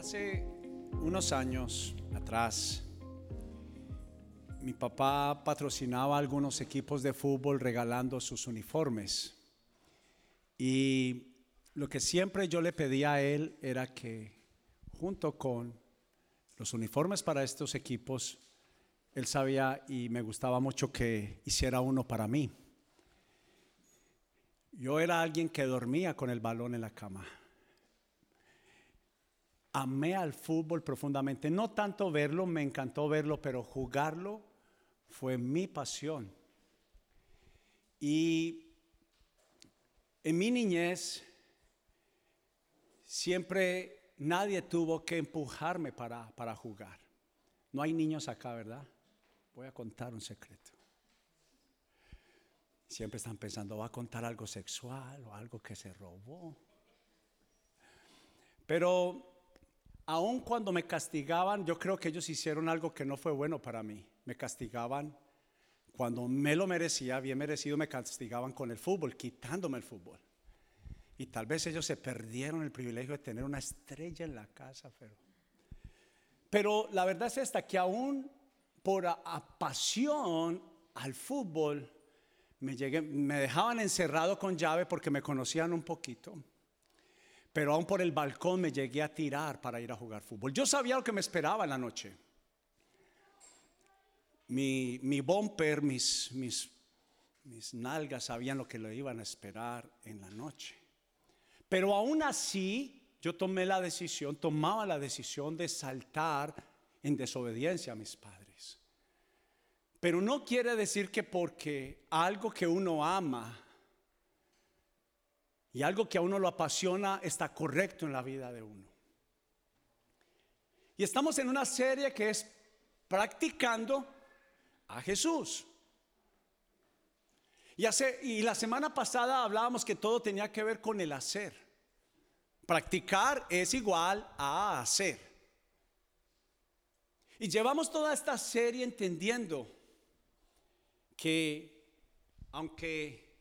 Hace unos años atrás, mi papá patrocinaba algunos equipos de fútbol regalando sus uniformes. Y lo que siempre yo le pedía a él era que junto con los uniformes para estos equipos, él sabía y me gustaba mucho que hiciera uno para mí. Yo era alguien que dormía con el balón en la cama. Amé al fútbol profundamente. No tanto verlo, me encantó verlo, pero jugarlo fue mi pasión. Y en mi niñez siempre nadie tuvo que empujarme para, para jugar. No hay niños acá, ¿verdad? Voy a contar un secreto. Siempre están pensando, va a contar algo sexual o algo que se robó. Pero aun cuando me castigaban, yo creo que ellos hicieron algo que no fue bueno para mí. Me castigaban cuando me lo merecía, bien merecido, me castigaban con el fútbol, quitándome el fútbol. Y tal vez ellos se perdieron el privilegio de tener una estrella en la casa, pero, pero la verdad es esta, que aún por pasión al fútbol, me, llegué, me dejaban encerrado con llave porque me conocían un poquito. Pero aún por el balcón me llegué a tirar para ir a jugar fútbol. Yo sabía lo que me esperaba en la noche. Mi, mi bumper, mis, mis, mis nalgas sabían lo que lo iban a esperar en la noche. Pero aún así, yo tomé la decisión, tomaba la decisión de saltar en desobediencia a mis padres. Pero no quiere decir que porque algo que uno ama y algo que a uno lo apasiona está correcto en la vida de uno. Y estamos en una serie que es practicando a Jesús. Y, hace, y la semana pasada hablábamos que todo tenía que ver con el hacer. Practicar es igual a hacer. Y llevamos toda esta serie entendiendo que aunque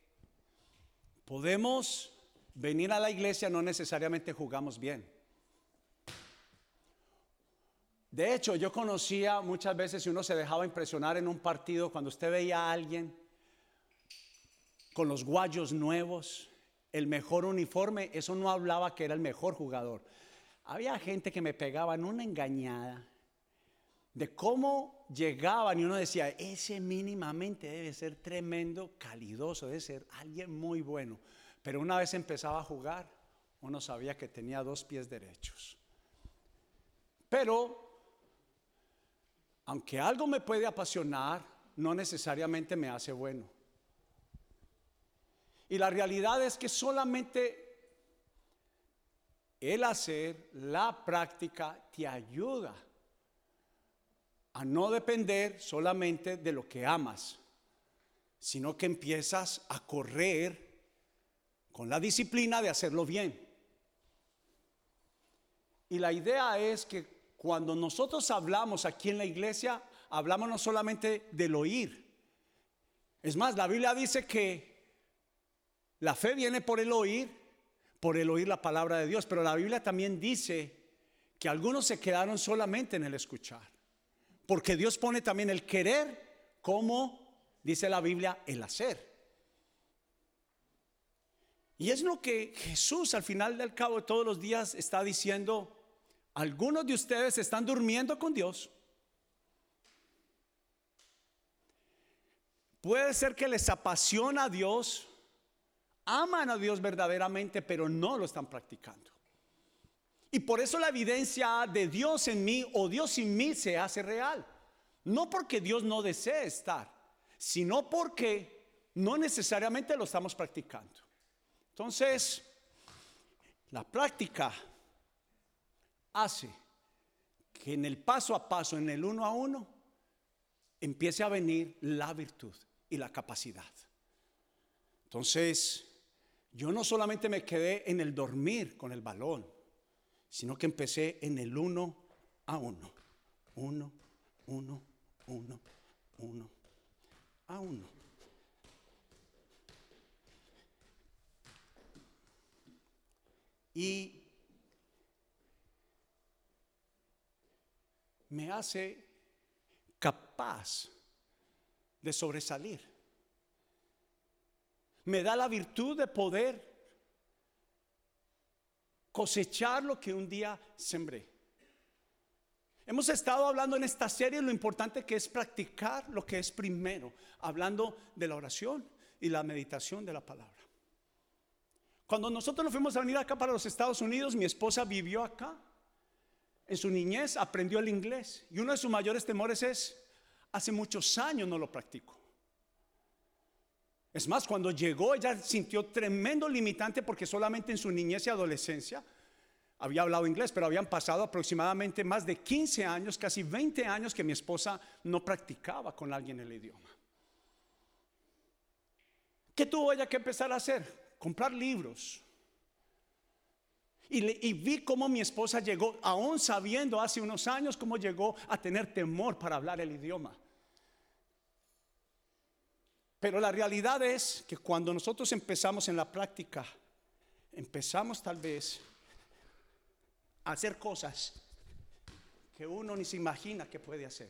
podemos venir a la iglesia no necesariamente jugamos bien. De hecho, yo conocía muchas veces si uno se dejaba impresionar en un partido cuando usted veía a alguien con los guayos nuevos, el mejor uniforme, eso no hablaba que era el mejor jugador. Había gente que me pegaba en una engañada de cómo llegaban y uno decía, ese mínimamente debe ser tremendo, calidoso, debe ser alguien muy bueno. Pero una vez empezaba a jugar, uno sabía que tenía dos pies derechos. Pero, aunque algo me puede apasionar, no necesariamente me hace bueno. Y la realidad es que solamente el hacer, la práctica, te ayuda a no depender solamente de lo que amas, sino que empiezas a correr con la disciplina de hacerlo bien. Y la idea es que cuando nosotros hablamos aquí en la iglesia, hablamos no solamente del oír. Es más, la Biblia dice que la fe viene por el oír, por el oír la palabra de Dios, pero la Biblia también dice que algunos se quedaron solamente en el escuchar. Porque Dios pone también el querer como, dice la Biblia, el hacer. Y es lo que Jesús al final del cabo de todos los días está diciendo, algunos de ustedes están durmiendo con Dios. Puede ser que les apasiona a Dios, aman a Dios verdaderamente, pero no lo están practicando. Y por eso la evidencia de Dios en mí o Dios en mí se hace real. No porque Dios no desee estar, sino porque no necesariamente lo estamos practicando. Entonces, la práctica hace que en el paso a paso, en el uno a uno, empiece a venir la virtud y la capacidad. Entonces, yo no solamente me quedé en el dormir con el balón, sino que empecé en el uno a uno. Uno, uno, uno, uno, a uno. Y me hace capaz de sobresalir. Me da la virtud de poder cosechar lo que un día sembré. Hemos estado hablando en esta serie lo importante que es practicar lo que es primero, hablando de la oración y la meditación de la palabra. Cuando nosotros nos fuimos a venir acá para los Estados Unidos, mi esposa vivió acá. En su niñez aprendió el inglés y uno de sus mayores temores es, hace muchos años no lo practico. Es más, cuando llegó ella sintió tremendo limitante porque solamente en su niñez y adolescencia había hablado inglés, pero habían pasado aproximadamente más de 15 años, casi 20 años que mi esposa no practicaba con alguien el idioma. ¿Qué tuvo ella que empezar a hacer? Comprar libros. Y, vi cómo mi esposa llegó, aún sabiendo hace unos años cómo llegó a tener temor para hablar el idioma. Pero la realidad es que cuando nosotros empezamos en la práctica, empezamos tal vez hacer cosas que uno ni se imagina que puede hacer.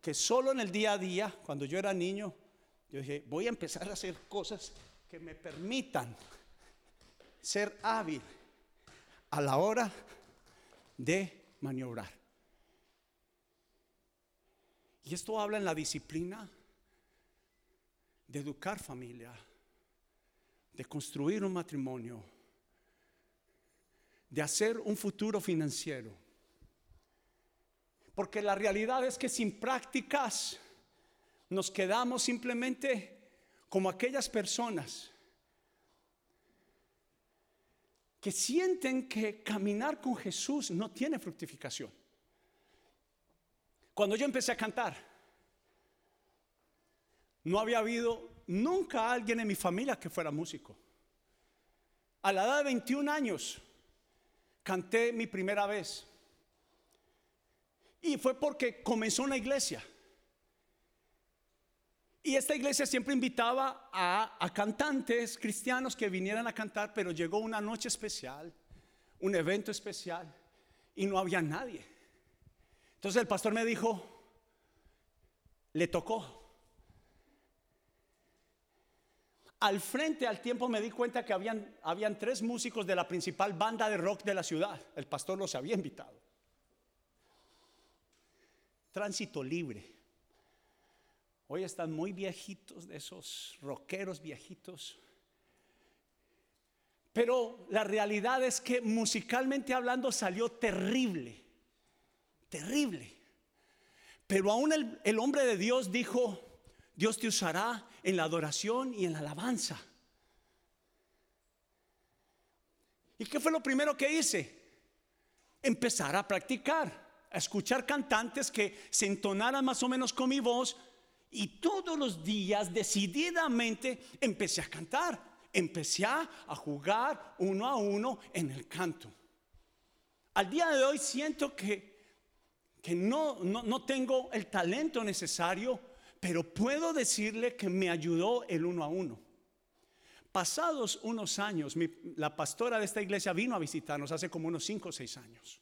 Que solo en el día a día, cuando yo era niño, yo dije, voy a empezar a hacer cosas que me permitan ser hábil a la hora de maniobrar. Y esto habla en la disciplina de educar familia, de construir un matrimonio, de hacer un futuro financiero. Porque la realidad es que sin prácticas nos quedamos simplemente como aquellas personas que sienten que caminar con Jesús no tiene fructificación. Cuando yo empecé a cantar, no había habido nunca alguien en mi familia que fuera músico. A la edad de 21 años, canté mi primera vez. Y fue porque comenzó una iglesia. Y esta iglesia siempre invitaba a, cantantes cristianos que vinieran a cantar, pero llegó una noche especial, un evento especial, y no había nadie. Entonces el pastor me dijo, le tocó. Al frente, al tiempo, me di cuenta que habían, habían tres músicos de la principal banda de rock de la ciudad. El pastor los había invitado. Tránsito libre. Hoy están muy viejitos de esos rockeros viejitos. Pero la realidad es que musicalmente hablando salió terrible. Terrible. Pero aún el, el hombre de Dios dijo, Dios te usará en la adoración y en la alabanza. ¿Y qué fue lo primero que hice? Empezar a practicar, a escuchar cantantes que se entonaran más o menos con mi voz y todos los días decididamente empecé a cantar, empecé a jugar uno a uno en el canto. Al día de hoy siento que, que no, no, no tengo el talento necesario pero puedo decirle que me ayudó el uno a uno. Pasados unos años, la pastora de esta iglesia vino a visitarnos hace como unos cinco o seis años.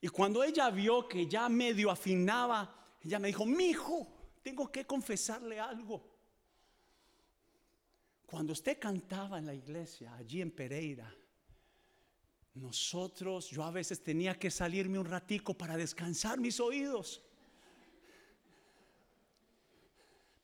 Y cuando ella vio que ya medio afinaba, ella me dijo, mi hijo, tengo que confesarle algo. Cuando usted cantaba en la iglesia, allí en Pereira, nosotros, yo a veces tenía que salirme un ratico para descansar mis oídos.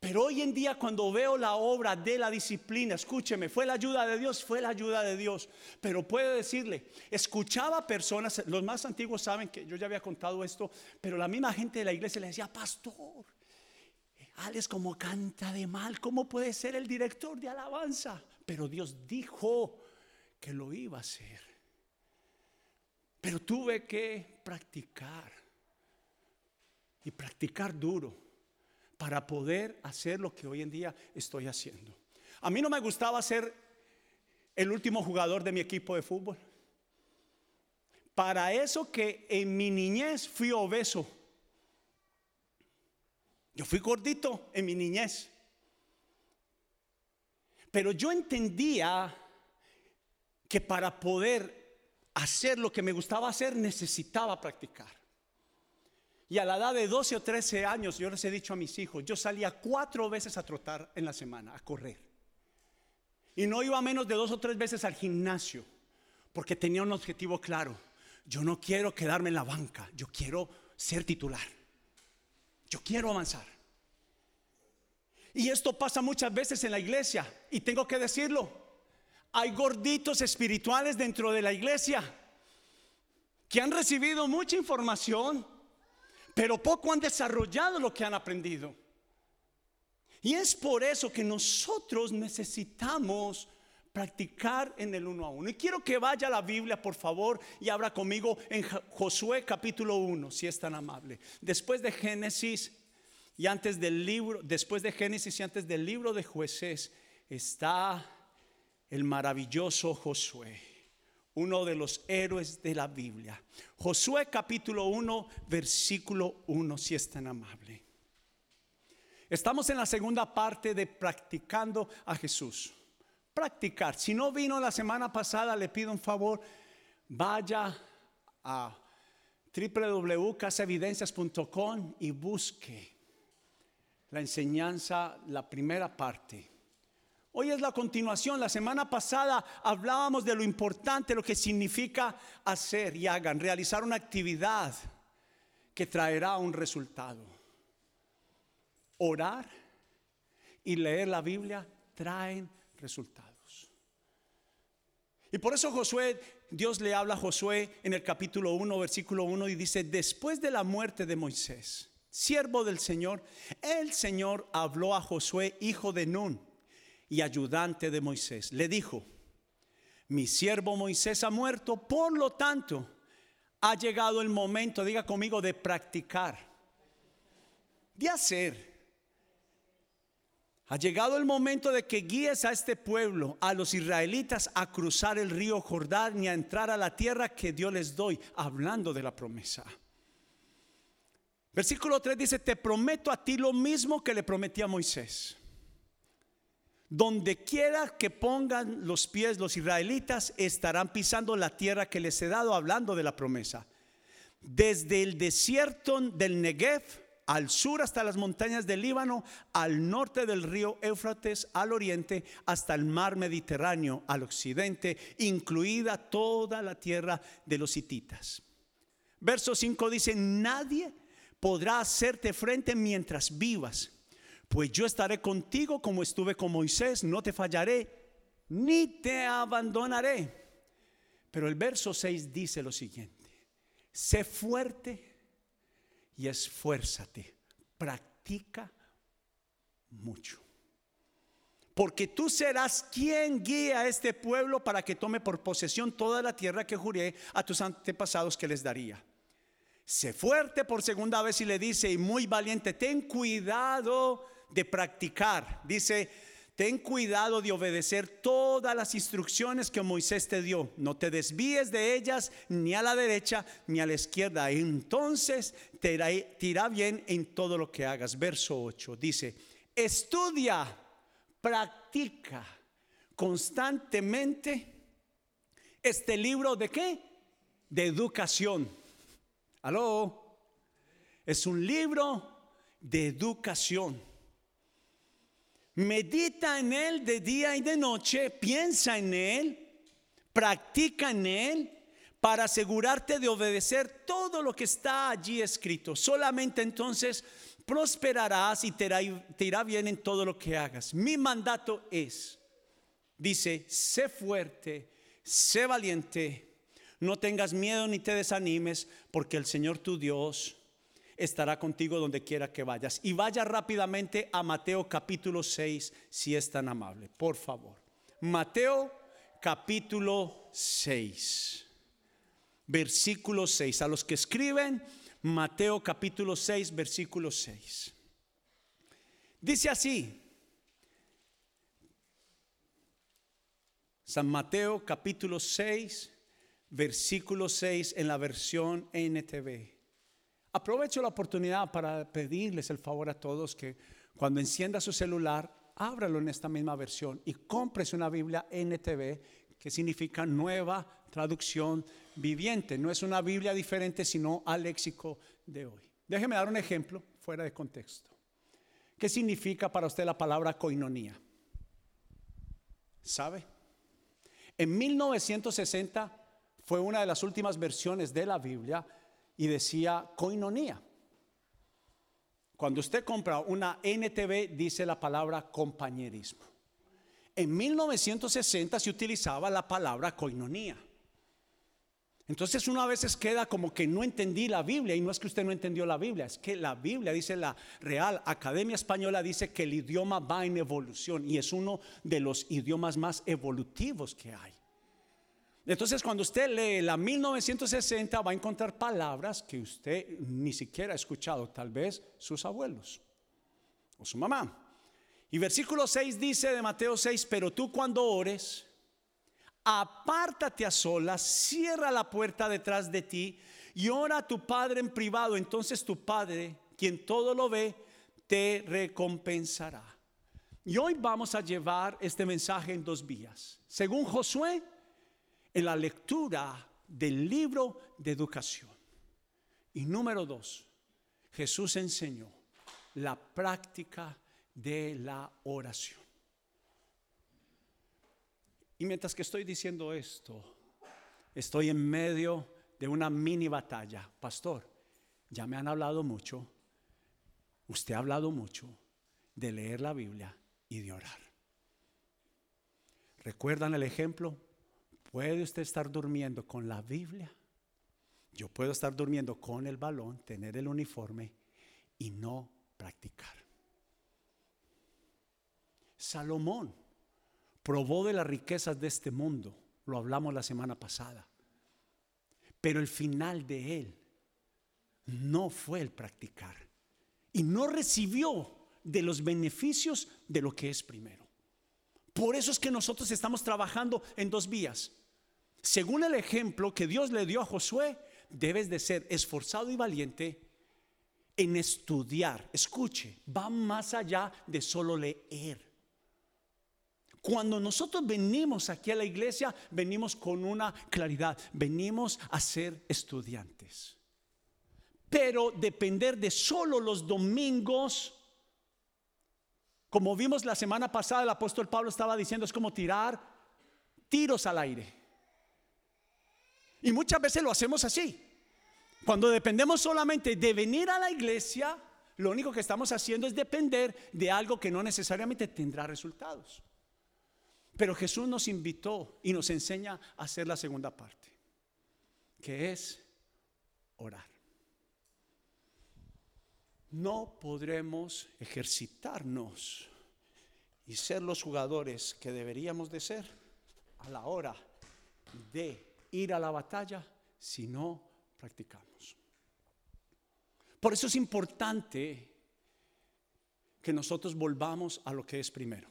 Pero hoy en día cuando veo la obra de la disciplina, escúcheme, fue la ayuda de Dios, fue la ayuda de Dios. Pero puedo decirle, escuchaba personas, los más antiguos saben que yo ya había contado esto, pero la misma gente de la iglesia le decía, pastor, Alex como canta de mal, ¿cómo puede ser el director de alabanza? Pero Dios dijo que lo iba a hacer. Pero tuve que practicar y practicar duro para poder hacer lo que hoy en día estoy haciendo. A mí no me gustaba ser el último jugador de mi equipo de fútbol. Para eso que en mi niñez fui obeso. Yo fui gordito en mi niñez. Pero yo entendía que para poder hacer lo que me gustaba hacer, necesitaba practicar. Y a la edad de 12 o 13 años, yo les he dicho a mis hijos, yo salía cuatro veces a trotar en la semana, a correr. Y no iba menos de dos o tres veces al gimnasio, porque tenía un objetivo claro. Yo no quiero quedarme en la banca, yo quiero ser titular. Yo quiero avanzar. Y esto pasa muchas veces en la iglesia, y tengo que decirlo. Hay gorditos espirituales dentro de la iglesia que han recibido mucha información, pero poco han desarrollado lo que han aprendido. Y es por eso que nosotros necesitamos practicar en el uno a uno. Y quiero que vaya a la Biblia, por favor, y abra conmigo en Josué capítulo 1, si es tan amable. Después de Génesis y antes del libro, después de Génesis y antes del libro de jueces, está el maravilloso Josué, uno de los héroes de la Biblia. Josué capítulo 1, versículo 1, si es tan amable. Estamos en la segunda parte de practicando a Jesús. Practicar. Si no vino la semana pasada, le pido un favor, vaya a www.casaevidencias.com y busque la enseñanza, la primera parte. Hoy es la continuación. La semana pasada hablábamos de lo importante, lo que significa hacer y hagan, realizar una actividad que traerá un resultado. Orar y leer la Biblia traen resultados. Y por eso Josué, Dios le habla a Josué en el capítulo 1, versículo 1 y dice, después de la muerte de Moisés, siervo del Señor, el Señor habló a Josué, hijo de Nun y ayudante de Moisés. Le dijo, mi siervo Moisés ha muerto, por lo tanto, ha llegado el momento, diga conmigo, de practicar, de hacer. Ha llegado el momento de que guíes a este pueblo, a los israelitas, a cruzar el río Jordán y a entrar a la tierra que Dios les doy, hablando de la promesa. Versículo 3 dice, te prometo a ti lo mismo que le prometí a Moisés. Donde quiera que pongan los pies los israelitas, estarán pisando la tierra que les he dado, hablando de la promesa. Desde el desierto del Negev al sur hasta las montañas del Líbano, al norte del río Éufrates, al oriente, hasta el mar Mediterráneo, al occidente, incluida toda la tierra de los hititas. Verso 5 dice, nadie podrá hacerte frente mientras vivas. Pues yo estaré contigo como estuve con Moisés, no te fallaré, ni te abandonaré. Pero el verso 6 dice lo siguiente, sé fuerte y esfuérzate, practica mucho. Porque tú serás quien guía a este pueblo para que tome por posesión toda la tierra que juré a tus antepasados que les daría. Sé fuerte por segunda vez y le dice, y muy valiente, ten cuidado de practicar. Dice, ten cuidado de obedecer todas las instrucciones que Moisés te dio. No te desvíes de ellas ni a la derecha ni a la izquierda. Entonces te irá, bien en todo lo que hagas. Verso 8 dice, estudia, practica constantemente este libro de qué? De educación Aló. Es un libro de educación. Medita en él de día y de noche, piensa en él, practica en él para asegurarte de obedecer todo lo que está allí escrito. Solamente entonces prosperarás y te irá, bien en todo lo que hagas. Mi mandato es, dice, sé fuerte, sé valiente no tengas miedo ni te desanimes, porque el Señor tu Dios estará contigo donde quiera que vayas. Y vaya rápidamente a Mateo capítulo 6, si es tan amable, por favor. Mateo capítulo 6, versículo 6. A los que escriben, Mateo capítulo 6, versículo 6. Dice así. San Mateo capítulo 6, versículo 6 en la versión NTV. Aprovecho la oportunidad para pedirles el favor a todos que cuando encienda su celular, ábralo en esta misma versión y cómprese una Biblia NTV, que significa Nueva traducción viviente. No es una Biblia diferente, sino al léxico de hoy. Déjeme dar un ejemplo fuera de contexto. ¿Qué significa para usted la palabra coinonía? ¿Sabe? En 1960 fue una de las últimas versiones de la Biblia y decía coinonía. Cuando usted compra una NTV dice la palabra compañerismo. En 1960 se utilizaba la palabra coinonía. Entonces uno a veces queda como que no entendí la Biblia y no es que usted no entendió la Biblia, es que la Biblia, dice la Real Academia Española, dice que el idioma va en evolución y es uno de los idiomas más evolutivos que hay. Entonces cuando usted lee la 1960 va a encontrar palabras que usted ni siquiera ha escuchado, tal vez sus abuelos o su mamá. Y versículo 6 dice de Mateo 6, pero tú cuando ores, apártate a solas, cierra la puerta detrás de ti y ora a tu Padre en privado. Entonces tu Padre, quien todo lo ve, te recompensará. Y hoy vamos a llevar este mensaje en dos vías. Según Josué, en la lectura del libro de educación. Y número dos, Jesús enseñó la práctica de la oración. Y mientras que estoy diciendo esto, estoy en medio de una mini batalla. Pastor, ya me han hablado mucho, usted ha hablado mucho de leer la Biblia y de orar. ¿Recuerdan el ejemplo? Puede usted estar durmiendo con la Biblia. Yo puedo estar durmiendo con el balón, tener el uniforme y no practicar. Salomón probó de las riquezas de este mundo, lo hablamos la semana pasada, pero el final de él no fue el practicar y no recibió de los beneficios de lo que es primero. Por eso es que nosotros estamos trabajando en dos vías. Según el ejemplo que Dios le dio a Josué, debes de ser esforzado y valiente en estudiar. Escuche, va más allá de solo leer. Cuando nosotros venimos aquí a la iglesia, venimos con una claridad, venimos a ser estudiantes. Pero depender de solo los domingos, como vimos la semana pasada, el apóstol Pablo estaba diciendo, es como tirar tiros al aire. Y muchas veces lo hacemos así. Cuando dependemos solamente de venir a la iglesia, lo único que estamos haciendo es depender de algo que no necesariamente tendrá resultados. Pero Jesús nos invitó y nos enseña a hacer la segunda parte, que es orar. No podremos ejercitarnos y ser los jugadores que deberíamos de ser a la hora de ir a la batalla si no practicamos. Por eso es importante que nosotros volvamos a lo que es primero.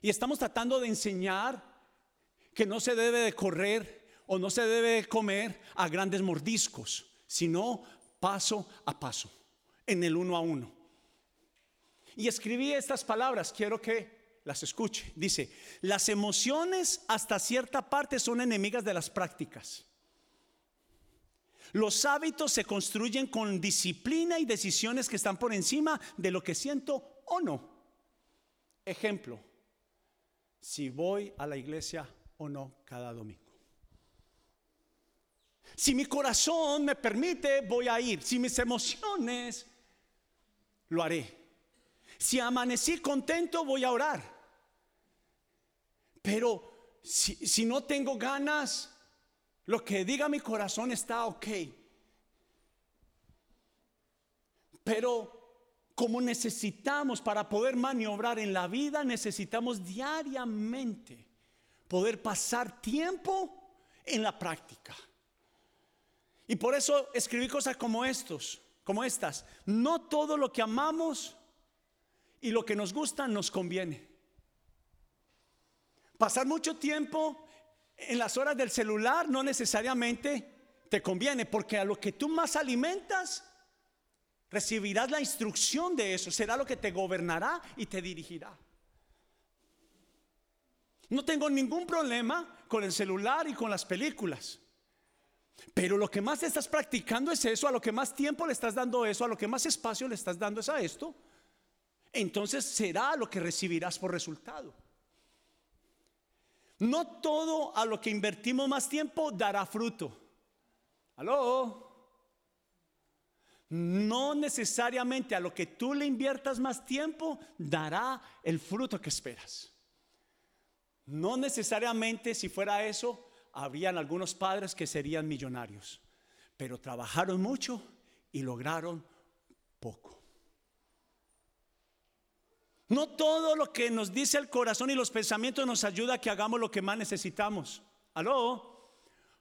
Y estamos tratando de enseñar que no se debe de correr o no se debe de comer a grandes mordiscos, sino paso a paso, en el uno a uno. Y escribí estas palabras, quiero que las escuche. Dice, las emociones hasta cierta parte son enemigas de las prácticas. Los hábitos se construyen con disciplina y decisiones que están por encima de lo que siento o no. Ejemplo, si voy a la iglesia o no cada domingo. Si mi corazón me permite, voy a ir. Si mis emociones, lo haré. Si amanecí contento, voy a orar. Pero si, no tengo ganas, lo que diga mi corazón está ok. Pero como necesitamos para poder maniobrar en la vida, necesitamos diariamente poder pasar tiempo en la práctica. Y por eso escribí cosas como estos, como estas. No todo lo que amamos y lo que nos gusta nos conviene. Pasar mucho tiempo en las horas del celular no necesariamente te conviene, porque a lo que tú más alimentas Recibirás la instrucción de eso, será lo que te gobernará y te dirigirá. No tengo ningún problema con el celular y con las películas. Pero lo que más estás practicando es eso, a lo que más tiempo le estás dando eso, a lo que más espacio le estás dando es a esto. Entonces será lo que recibirás por resultado. No todo a lo que invertimos más tiempo dará fruto. ¿Aló? No necesariamente a lo que tú le inviertas más tiempo dará el fruto que esperas. No necesariamente si fuera eso, habrían algunos padres que serían millonarios, pero trabajaron mucho y lograron poco. No todo lo que nos dice el corazón y los pensamientos nos ayuda a que hagamos lo que más necesitamos. Aló,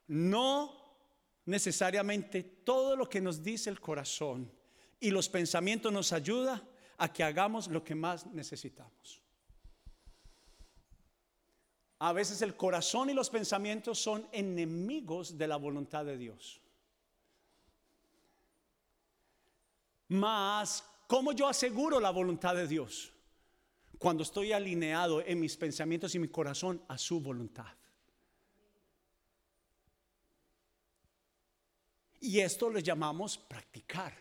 no necesariamente todo lo que nos dice el corazón y los pensamientos nos ayuda a que hagamos lo que más necesitamos. A veces el corazón y los pensamientos son enemigos de la voluntad de Dios. Mas, ¿cómo yo aseguro la voluntad de Dios? Cuando estoy alineado en mis pensamientos y mi corazón a su voluntad. Y esto le llamamos practicar.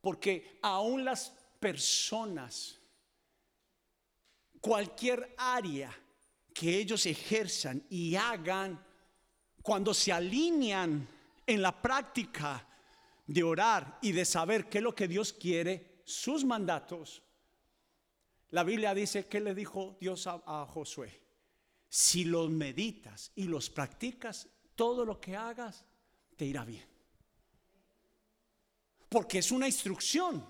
Porque aún las personas, cualquier área que ellos ejerzan y hagan, cuando se alinean en la práctica de orar y de saber qué es lo que Dios quiere, sus mandatos, la Biblia dice que le dijo Dios a, Josué, si los meditas y los practicas, todo lo que hagas te irá bien. Porque es una instrucción.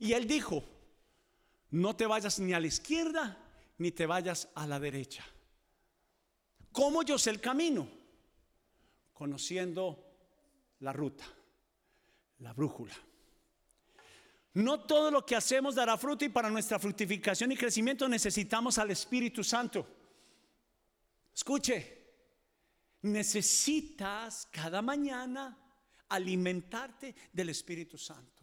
Y él dijo, no te vayas ni a la izquierda ni te vayas a la derecha. ¿Cómo yo sé el camino? Conociendo la ruta, la brújula. No todo lo que hacemos dará fruto y para nuestra fructificación y crecimiento necesitamos al Espíritu Santo. Escuche, necesitas cada mañana alimentarte del Espíritu Santo.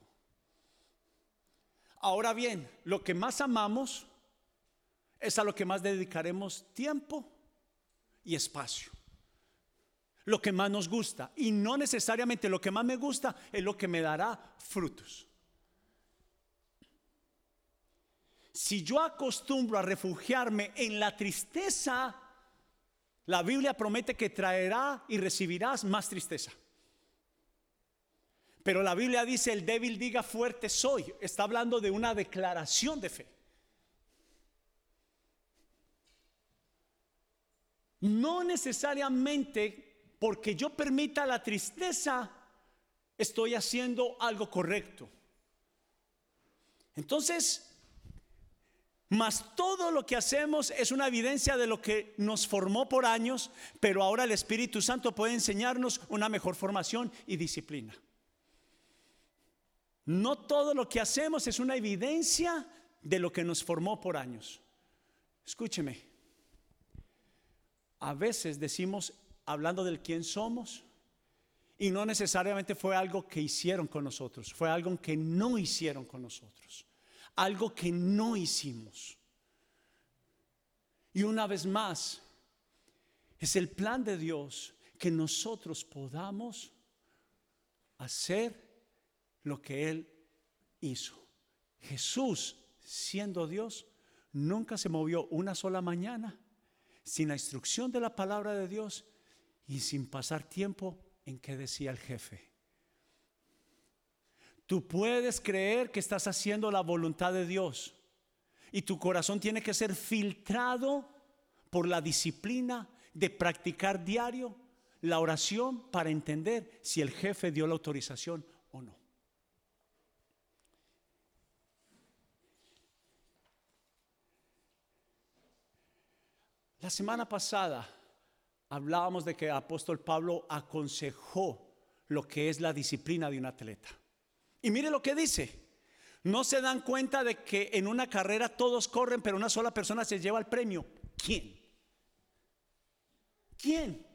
Ahora bien, lo que más amamos es a lo que más dedicaremos tiempo y espacio. Lo que más nos gusta. Y no necesariamente lo que más me gusta es lo que me dará frutos. Si yo acostumbro a refugiarme en la tristeza, la Biblia promete que traerá y recibirás más tristeza. Pero la Biblia dice, el débil diga fuerte soy. Está hablando de una declaración de fe. No necesariamente porque yo permita la tristeza, estoy haciendo algo correcto. Entonces, mas todo lo que hacemos es una evidencia de lo que nos formó por años, pero ahora el Espíritu Santo puede enseñarnos una mejor formación y disciplina. No todo lo que hacemos es una evidencia de lo que nos formó por años. Escúcheme, a veces decimos, hablando del quién somos, y no necesariamente fue algo que hicieron con nosotros, fue algo que no hicieron con nosotros algo que no hicimos. Y una vez más, es el plan de Dios que nosotros podamos hacer lo que Él hizo. Jesús, siendo Dios, nunca se movió una sola mañana sin la instrucción de la palabra de Dios y sin pasar tiempo en que decía el jefe. Tú puedes creer que estás haciendo la voluntad de Dios y tu corazón tiene que ser filtrado por la disciplina de practicar diario la oración para entender si el jefe dio la autorización o no. La semana pasada hablábamos de que el apóstol Pablo aconsejó lo que es la disciplina de un atleta. Y mire lo que dice. No se dan cuenta de que en una carrera todos corren, pero una sola persona se lleva el premio. ¿Quién? ¿Quién?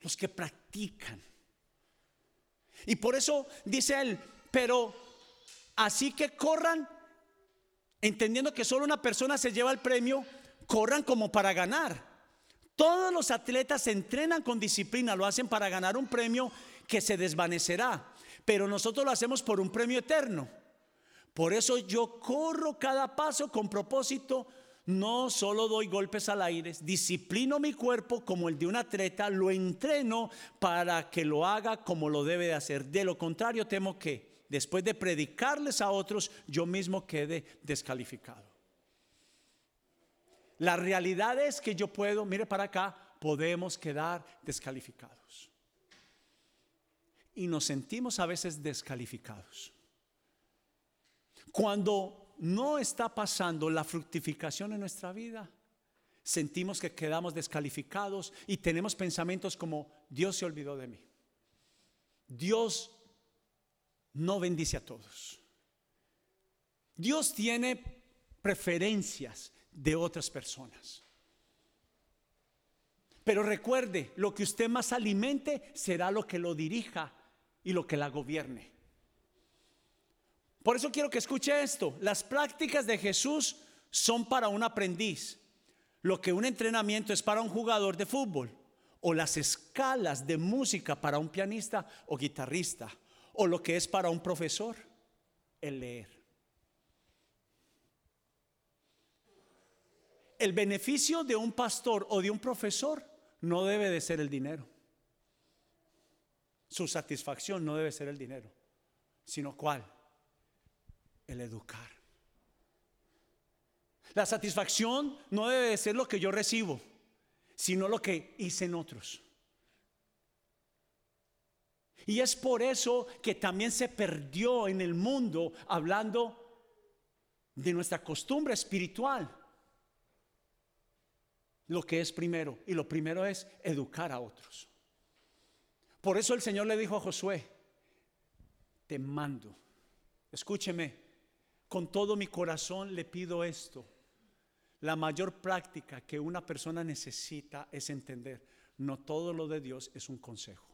Los que practican. Y por eso dice él, pero así que corran entendiendo que solo una persona se lleva el premio, corran como para ganar. Todos los atletas entrenan con disciplina, lo hacen para ganar un premio que se desvanecerá, pero nosotros lo hacemos por un premio eterno. Por eso yo corro cada paso con propósito, no solo doy golpes al aire, disciplino mi cuerpo como el de un atleta, lo entreno para que lo haga como lo debe de hacer. De lo contrario, temo que después de predicarles a otros, yo mismo quede descalificado. La realidad es que yo puedo, mire para acá, podemos quedar descalificados. Y nos sentimos a veces descalificados. Cuando no está pasando la fructificación en nuestra vida, sentimos que quedamos descalificados y tenemos pensamientos como Dios se olvidó de mí. Dios no bendice a todos. Dios tiene preferencias de otras personas. Pero recuerde, lo que usted más alimente será lo que lo dirija y lo que la gobierne. Por eso quiero que escuche esto. Las prácticas de Jesús son para un aprendiz, lo que un entrenamiento es para un jugador de fútbol, o las escalas de música para un pianista o guitarrista, o lo que es para un profesor, el leer. el beneficio de un pastor o de un profesor no debe de ser el dinero. Su satisfacción no debe ser el dinero, sino cuál? El educar. La satisfacción no debe de ser lo que yo recibo, sino lo que hice en otros. Y es por eso que también se perdió en el mundo hablando de nuestra costumbre espiritual lo que es primero. Y lo primero es educar a otros. Por eso el Señor le dijo a Josué, te mando, escúcheme, con todo mi corazón le pido esto. La mayor práctica que una persona necesita es entender, no todo lo de Dios es un consejo.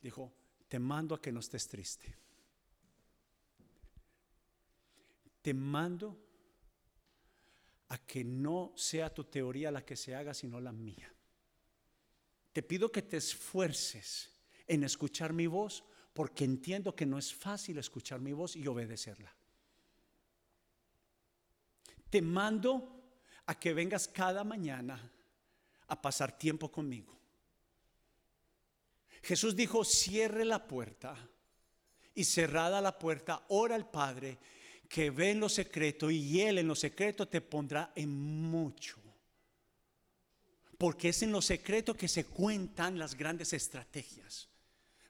Dijo, te mando a que no estés triste. Te mando a que no sea tu teoría la que se haga, sino la mía. Te pido que te esfuerces en escuchar mi voz, porque entiendo que no es fácil escuchar mi voz y obedecerla. Te mando a que vengas cada mañana a pasar tiempo conmigo. Jesús dijo, cierre la puerta y cerrada la puerta, ora al Padre que ve en lo secreto y Él en lo secreto te pondrá en mucho. Porque es en lo secreto que se cuentan las grandes estrategias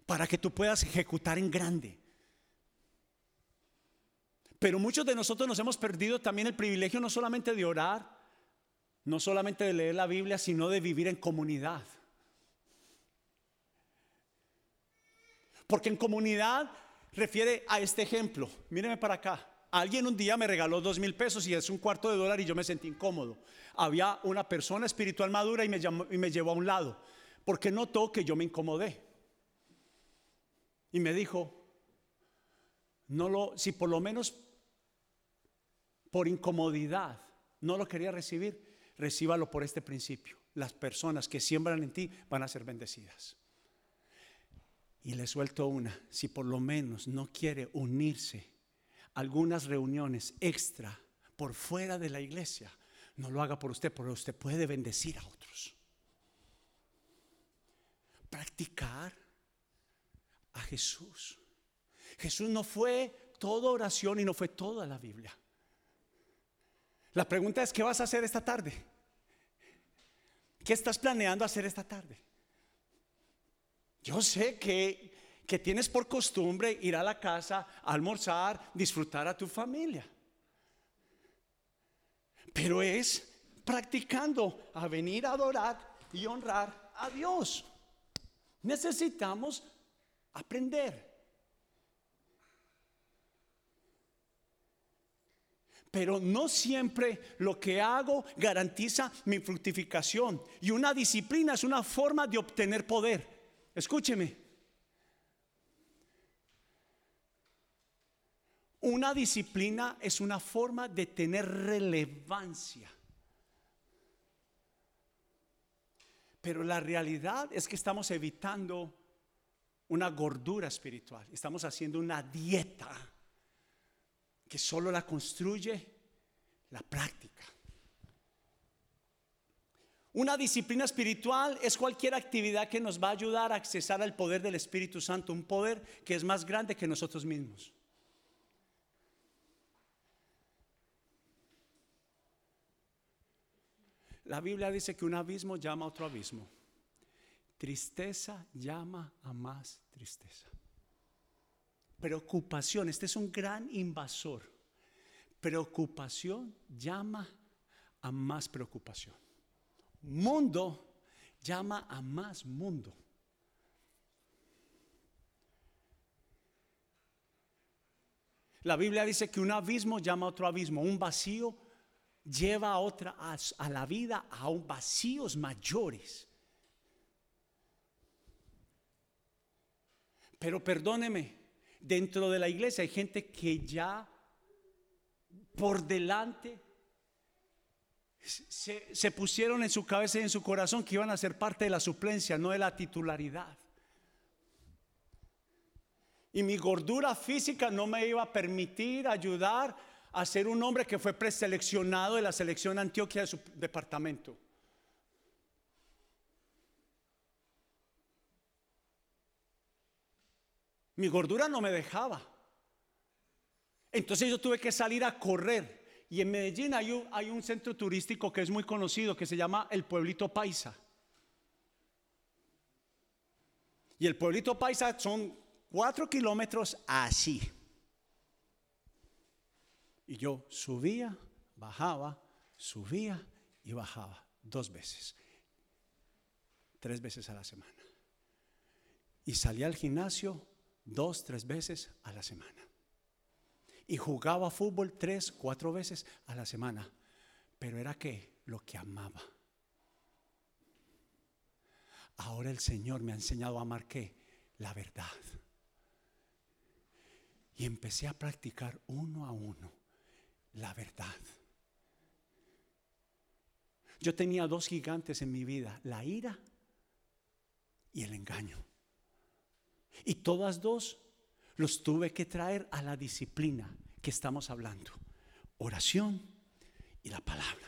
para que tú puedas ejecutar en grande. Pero muchos de nosotros nos hemos perdido también el privilegio no solamente de orar, no solamente de leer la Biblia, sino de vivir en comunidad. Porque en comunidad refiere a este ejemplo. Míreme para acá. Alguien un día me regaló dos mil pesos y es un cuarto de dólar y yo me sentí incómodo. Había una persona espiritual madura y me, y me llevó a un lado porque notó que yo me incomodé. Y me dijo, no lo, si por lo menos por incomodidad no lo quería recibir, recíbalo por este principio. Las personas que siembran en ti van a ser bendecidas. Y le suelto una, si por lo menos no quiere unirse algunas reuniones extra por fuera de la iglesia, no lo haga por usted, porque usted puede bendecir a otros. Practicar a Jesús. Jesús no fue toda oración y no fue toda la Biblia. La pregunta es, ¿qué vas a hacer esta tarde? ¿Qué estás planeando hacer esta tarde? Yo sé que que tienes por costumbre ir a la casa, almorzar, disfrutar a tu familia. Pero es practicando a venir a adorar y honrar a Dios. Necesitamos aprender. Pero no siempre lo que hago garantiza mi fructificación. Y una disciplina es una forma de obtener poder. Escúcheme. Una disciplina es una forma de tener relevancia. Pero la realidad es que estamos evitando una gordura espiritual. Estamos haciendo una dieta que solo la construye la práctica. Una disciplina espiritual es cualquier actividad que nos va a ayudar a accesar al poder del Espíritu Santo, un poder que es más grande que nosotros mismos. La Biblia dice que un abismo llama a otro abismo. Tristeza llama a más tristeza. Preocupación, este es un gran invasor. Preocupación llama a más preocupación. Mundo llama a más mundo. La Biblia dice que un abismo llama a otro abismo, un vacío lleva a otra a, la vida a un vacíos mayores. Pero perdóneme, dentro de la iglesia hay gente que ya por delante se, se, pusieron en su cabeza y en su corazón que iban a ser parte de la suplencia, no de la titularidad. Y mi gordura física no me iba a permitir ayudar a ser un hombre que fue preseleccionado de la selección Antioquia de su departamento. Mi gordura no me dejaba. Entonces yo tuve que salir a correr. Y en Medellín hay un, centro turístico que es muy conocido, que se llama el Pueblito Paisa. Y el Pueblito Paisa son cuatro kilómetros así. Y yo subía, bajaba, subía y bajaba dos veces, tres veces a la semana. Y salía al gimnasio dos, tres veces a la semana. Y jugaba fútbol tres, cuatro veces a la semana. Pero era que lo que amaba. Ahora el Señor me ha enseñado a amar qué? La verdad. Y empecé a practicar uno a uno la verdad. Yo tenía dos gigantes en mi vida, la ira y el engaño. Y todas dos los tuve que traer a la disciplina que estamos hablando. Oración y la palabra.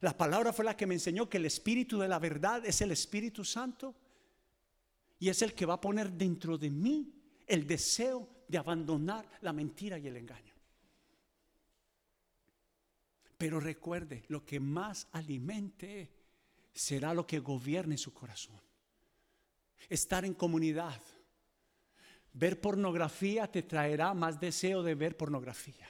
La palabra fue la que me enseñó que el espíritu de la verdad es el Espíritu Santo y es el que va a poner dentro de mí el deseo de abandonar la mentira y el engaño. Pero recuerde, lo que más alimente será lo que gobierne su corazón. Estar en comunidad. Ver pornografía te traerá más deseo de ver pornografía.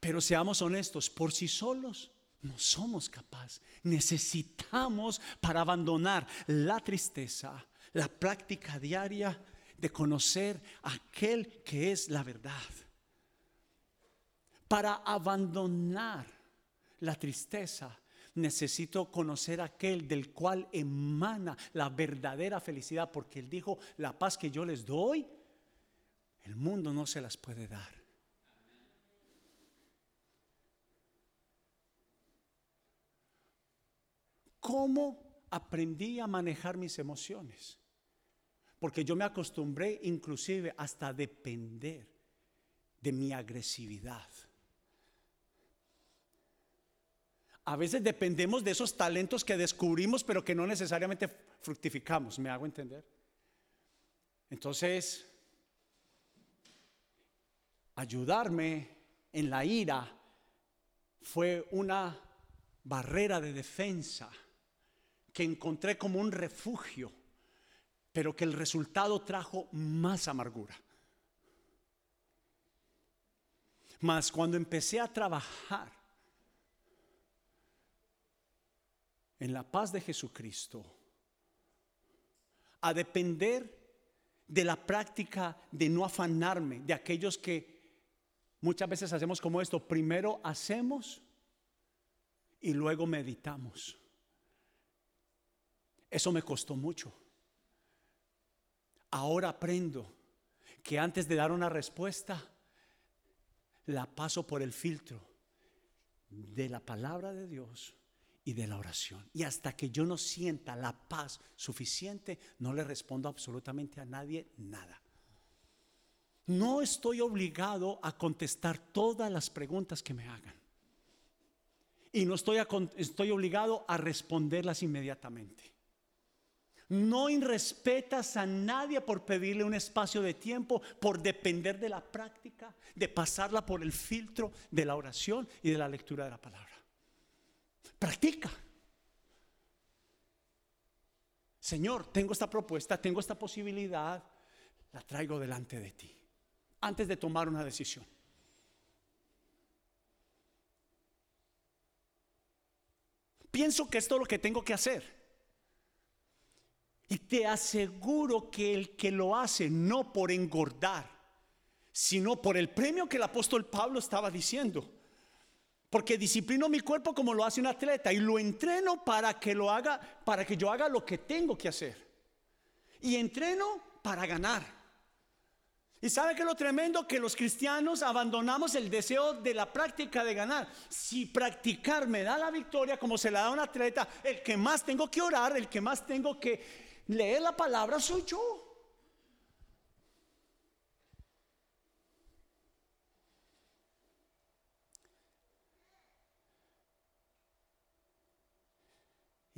Pero seamos honestos, por sí solos no somos capaces. Necesitamos para abandonar la tristeza, la práctica diaria de conocer aquel que es la verdad para abandonar la tristeza, necesito conocer aquel del cual emana la verdadera felicidad, porque Él dijo, la paz que yo les doy, el mundo no se las puede dar. ¿Cómo aprendí a manejar mis emociones? Porque yo me acostumbré inclusive hasta depender de mi agresividad. A veces dependemos de esos talentos que descubrimos, pero que no necesariamente fructificamos. ¿Me hago entender? Entonces, ayudarme en la ira fue una barrera de defensa que encontré como un refugio, pero que el resultado trajo más amargura. Mas cuando empecé a trabajar en la paz de Jesucristo, a depender de la práctica de no afanarme, de aquellos que muchas veces hacemos como esto, primero hacemos y luego meditamos. Eso me costó mucho. Ahora aprendo que antes de dar una respuesta, la paso por el filtro de la palabra de Dios y de la oración. Y hasta que yo no sienta la paz suficiente, no le respondo absolutamente a nadie nada. No estoy obligado a contestar todas las preguntas que me hagan. Y no estoy, estoy obligado a responderlas inmediatamente. No irrespetas a nadie por pedirle un espacio de tiempo, por depender de la práctica, de pasarla por el filtro de la oración y de la lectura de la palabra. Practica. Señor, tengo esta propuesta, tengo esta posibilidad, la traigo delante de ti, antes de tomar una decisión. Pienso que esto es lo que tengo que hacer. Y te aseguro que el que lo hace no por engordar, sino por el premio que el apóstol Pablo estaba diciendo. Porque disciplino mi cuerpo como lo hace un atleta y lo entreno para que lo haga, para que yo haga lo que tengo que hacer. Y entreno para ganar. Y sabe que lo tremendo que los cristianos abandonamos el deseo de la práctica de ganar. Si practicar me da la victoria como se la da un atleta, el que más tengo que orar, el que más tengo que leer la palabra soy yo.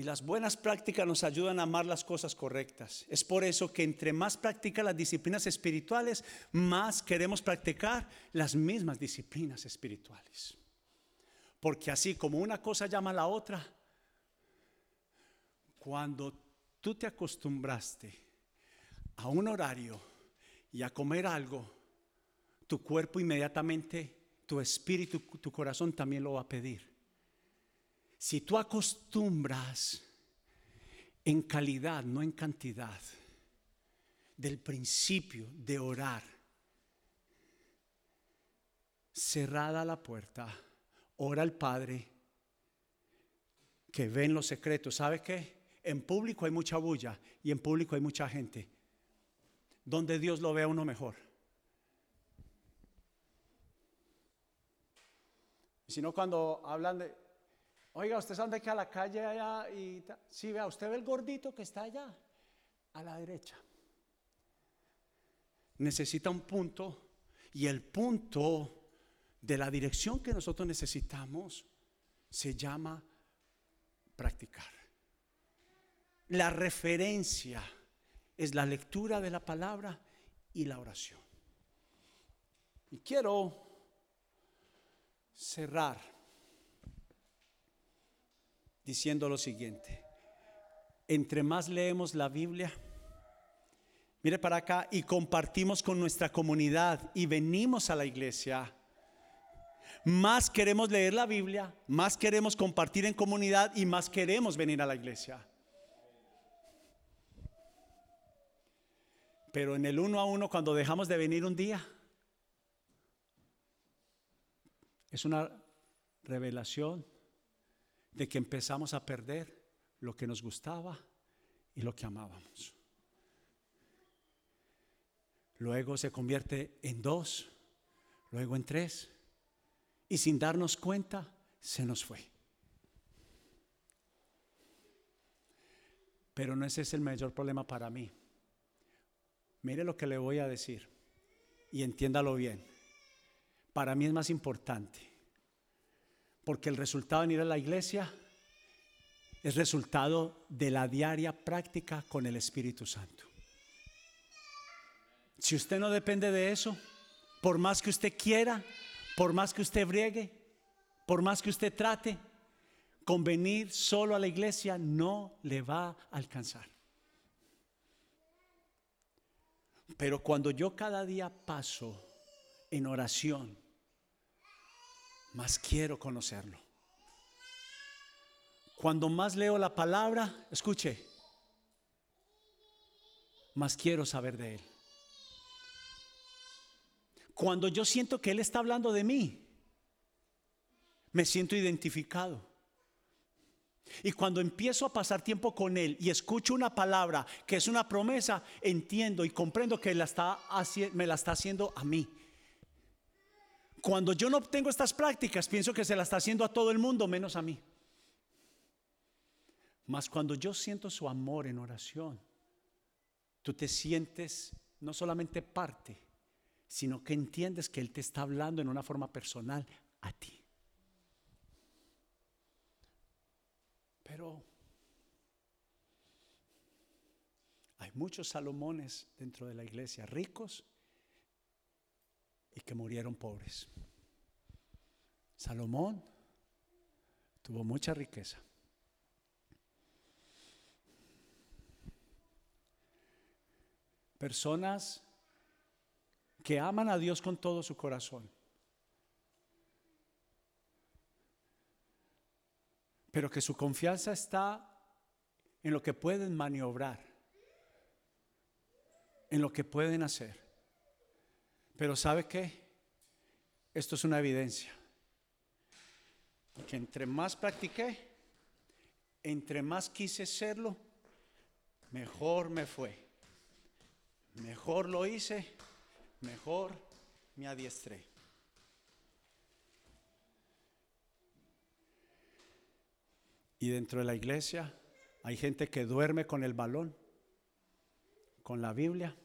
Y las buenas prácticas nos ayudan a amar las cosas correctas. Es por eso que entre más practica las disciplinas espirituales, más queremos practicar las mismas disciplinas espirituales. Porque así como una cosa llama a la otra, cuando tú te acostumbraste a un horario y a comer algo, tu cuerpo inmediatamente, tu espíritu, tu corazón también lo va a pedir. Si tú acostumbras en calidad, no en cantidad, del principio de orar, cerrada la puerta, ora al Padre que ve en los secretos. ¿Sabe qué? En público hay mucha bulla y en público hay mucha gente. Donde Dios lo vea uno mejor. Si no, cuando hablan de, oiga, usted sabe que a la calle allá y si vea, usted ve el gordito que está allá, a la derecha. Necesita un punto y el punto de la dirección que nosotros necesitamos se llama practicar. La referencia es la lectura de la palabra y la oración. Y quiero cerrar diciendo lo siguiente. Entre más leemos la Biblia, mire para acá, y compartimos con nuestra comunidad y venimos a la iglesia, más queremos leer la Biblia, más queremos compartir en comunidad y más queremos venir a la iglesia. Pero en el uno a uno, cuando dejamos de venir un día, es una revelación de que empezamos a perder lo que nos gustaba y lo que amábamos. Luego se convierte en dos, luego en tres, y sin darnos cuenta se nos fue. Pero no ese es el mayor problema para mí. Mire lo que le voy a decir y entiéndalo bien. Para mí es más importante, porque el resultado de ir a la iglesia es resultado de la diaria práctica con el Espíritu Santo. Si usted no depende de eso, por más que usted quiera, por más que usted briegue, por más que usted trate, con venir solo a la iglesia no le va a alcanzar. Pero cuando yo cada día paso en oración, más quiero conocerlo. Cuando más leo la palabra, escuche, más quiero saber de Él. Cuando yo siento que Él está hablando de mí, me siento identificado. Y cuando empiezo a pasar tiempo con Él y escucho una palabra que es una promesa, entiendo y comprendo que me la está haciendo a mí. Cuando yo no obtengo estas prácticas, pienso que se la está haciendo a todo el mundo, menos a mí. Mas cuando yo siento su amor en oración, tú te sientes no solamente parte, sino que entiendes que Él te está hablando en una forma personal a ti. Pero hay muchos Salomones dentro de la iglesia, ricos y que murieron pobres. Salomón tuvo mucha riqueza. Personas que aman a Dios con todo su corazón. Pero que su confianza está en lo que pueden maniobrar, en lo que pueden hacer. Pero ¿sabe qué? Esto es una evidencia. Que entre más practiqué, entre más quise serlo, mejor me fue. Mejor lo hice, mejor me adiestré. Y dentro de la iglesia hay gente que duerme con el balón, con la Biblia.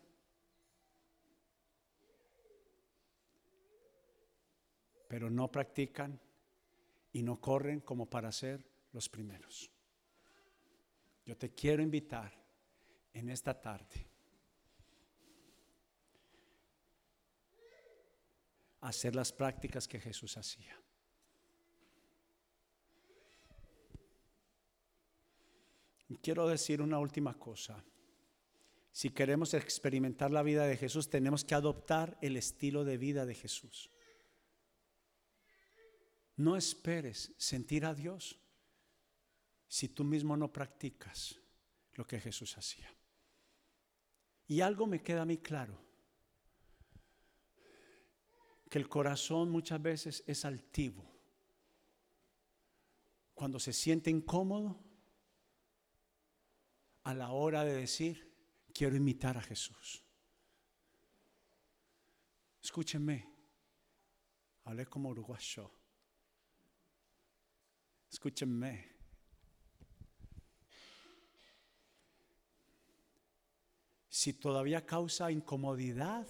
Pero no practican y no corren como para ser los primeros. Yo te quiero invitar en esta tarde a hacer las prácticas que Jesús hacía. Quiero decir una última cosa. Si queremos experimentar la vida de Jesús, tenemos que adoptar el estilo de vida de Jesús. No esperes sentir a Dios si tú mismo no practicas lo que Jesús hacía. Y algo me queda a mí claro, que el corazón muchas veces es altivo. Cuando se siente incómodo, a la hora de decir, quiero imitar a Jesús. Escúchenme, hablé como uruguayo. Escúchenme. Si todavía causa incomodidad,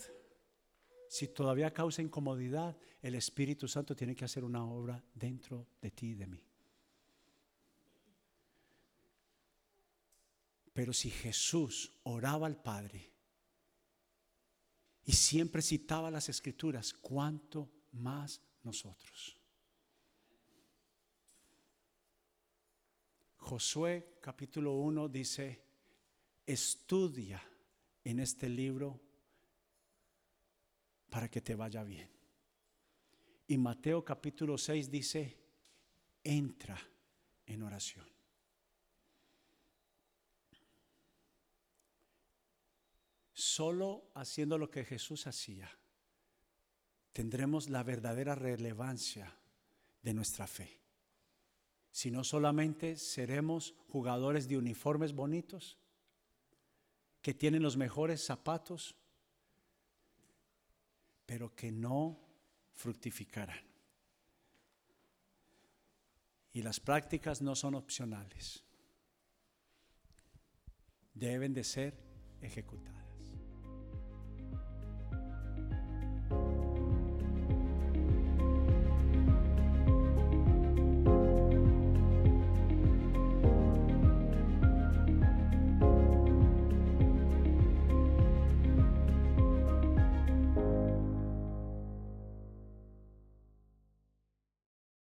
si todavía causa incomodidad, el Espíritu Santo tiene que hacer una obra dentro de ti y de mí. Pero si Jesús oraba al Padre y siempre citaba las escrituras, ¿cuánto más nosotros? Josué capítulo 1 dice, estudia en este libro para que te vaya bien. Y Mateo capítulo 6 dice, entra en oración. Solo haciendo lo que Jesús hacía, tendremos la verdadera relevancia de nuestra fe. Si no solamente seremos jugadores de uniformes bonitos, que tienen los mejores zapatos, pero que no fructificarán. Y las prácticas no son opcionales, deben de ser ejecutadas.